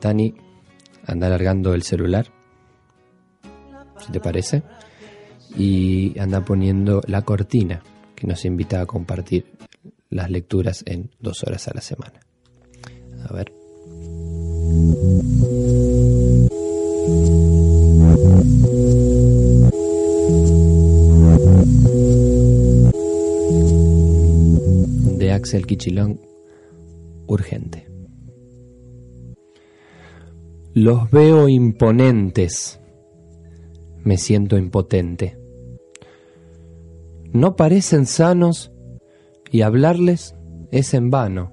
Tani, anda alargando el celular, si te parece, y anda poniendo la cortina que nos invita a compartir las lecturas en dos horas a la semana. A ver. De Axel Kichilón, urgente. Los veo imponentes, me siento impotente. No parecen sanos y hablarles es en vano.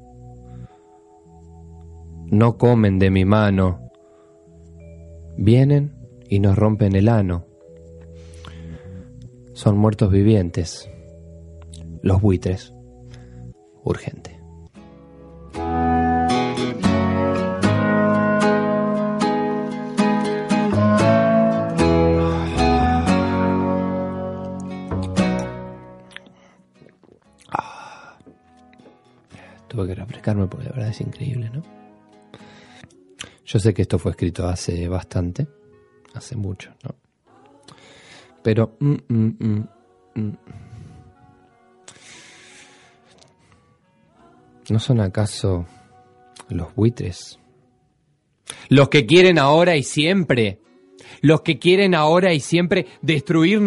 No comen de mi mano, vienen y nos rompen el ano. Son muertos vivientes, los buitres, urgente. Tuve que refrescarme porque la verdad es increíble, ¿no? Yo sé que esto fue escrito hace bastante, hace mucho, ¿no? Pero... mm, mm, mm. ¿No son acaso los buitres? Los que quieren ahora y siempre. Los que quieren ahora y siempre destruirnos.